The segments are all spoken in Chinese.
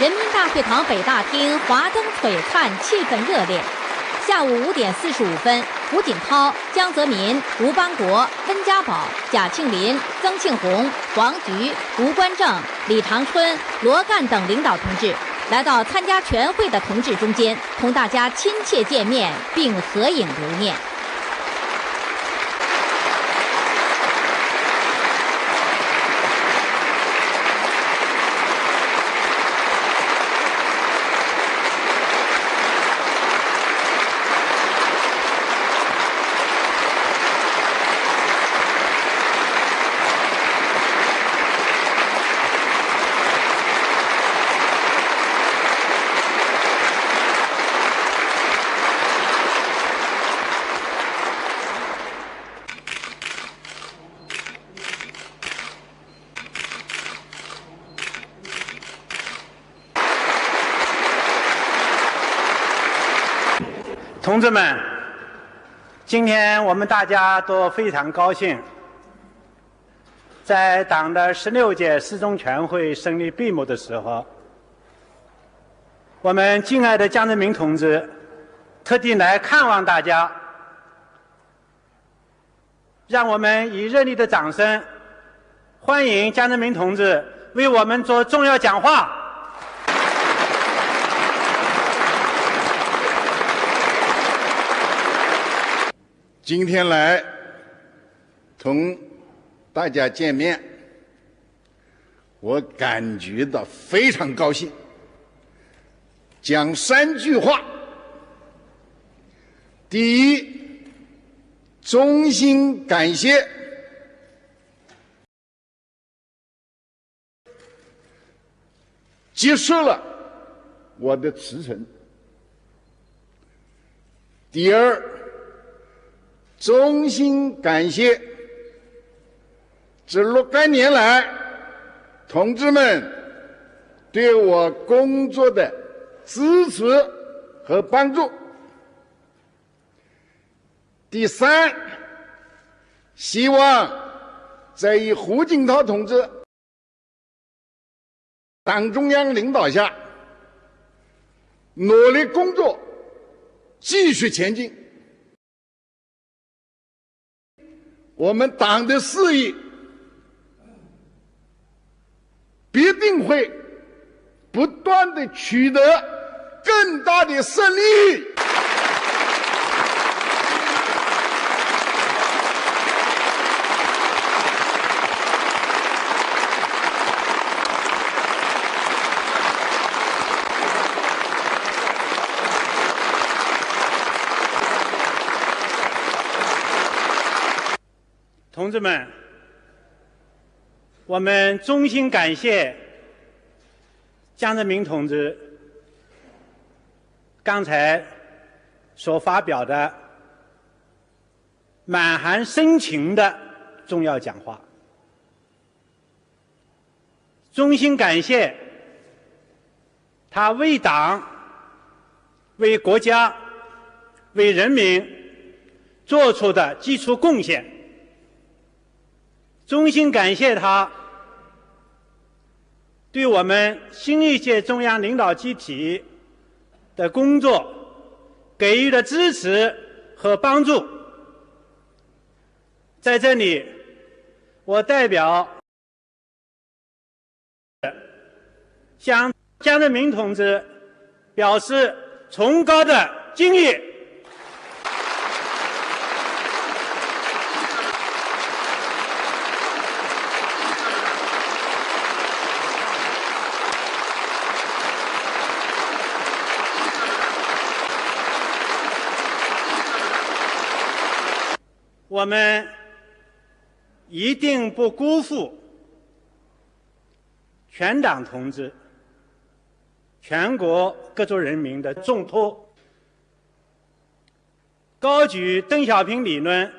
人民大会堂北大厅华灯璀璨，气氛热烈。下午五点四十五分，胡锦涛、江泽民、吴邦国、温家宝、贾庆林、曾庆红、黄菊、吴官正、李长春、罗干等领导同志来到参加全会的同志中间，同大家亲切见面，并合影留念。同志们，今天我们大家都非常高兴，在党的十六届四中全会胜利闭幕的时候，我们敬爱的江泽民同志特地来看望大家，让我们以热烈的掌声欢迎江泽民同志为我们做重要讲话。今天来同大家见面，我感觉到非常高兴。讲三句话：第一，衷心感谢接受了我的辞呈；第二，衷心感谢这若干年来同志们对我工作的支持和帮助。第三，希望在以胡锦涛同志党中央领导下，努力工作，继续前进。我们党的事业必定会不断的取得更大的胜利。同同志们，我们衷心感谢江泽民同志刚才所发表的满含深情的重要讲话，衷心感谢他为党、为国家、为人民做出的基础贡献。衷心感谢他对我们新一届中央领导集体的工作给予的支持和帮助。在这里，我代表向江泽民同志表示崇高的敬意。我们一定不辜负全党同志、全国各族人民的重托，高举邓小平理论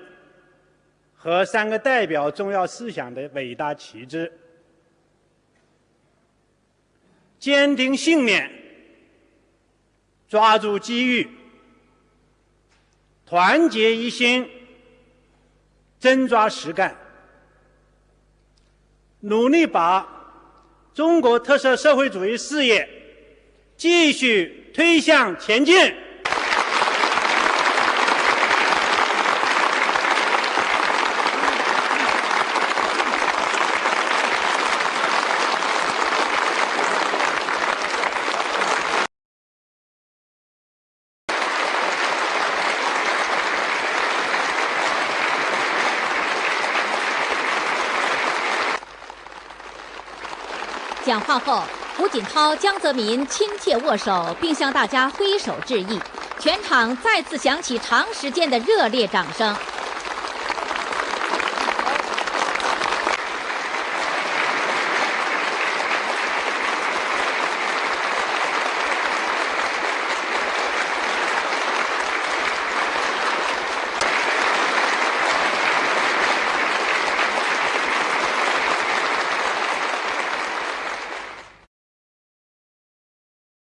和三个代表重要思想的伟大旗帜，坚定信念，抓住机遇，团结一心。真抓实干，努力把中国特色社会主义事业继续推向前进。讲话后，胡锦涛、江泽民亲切握手，并向大家挥手致意，全场再次响起长时间的热烈掌声。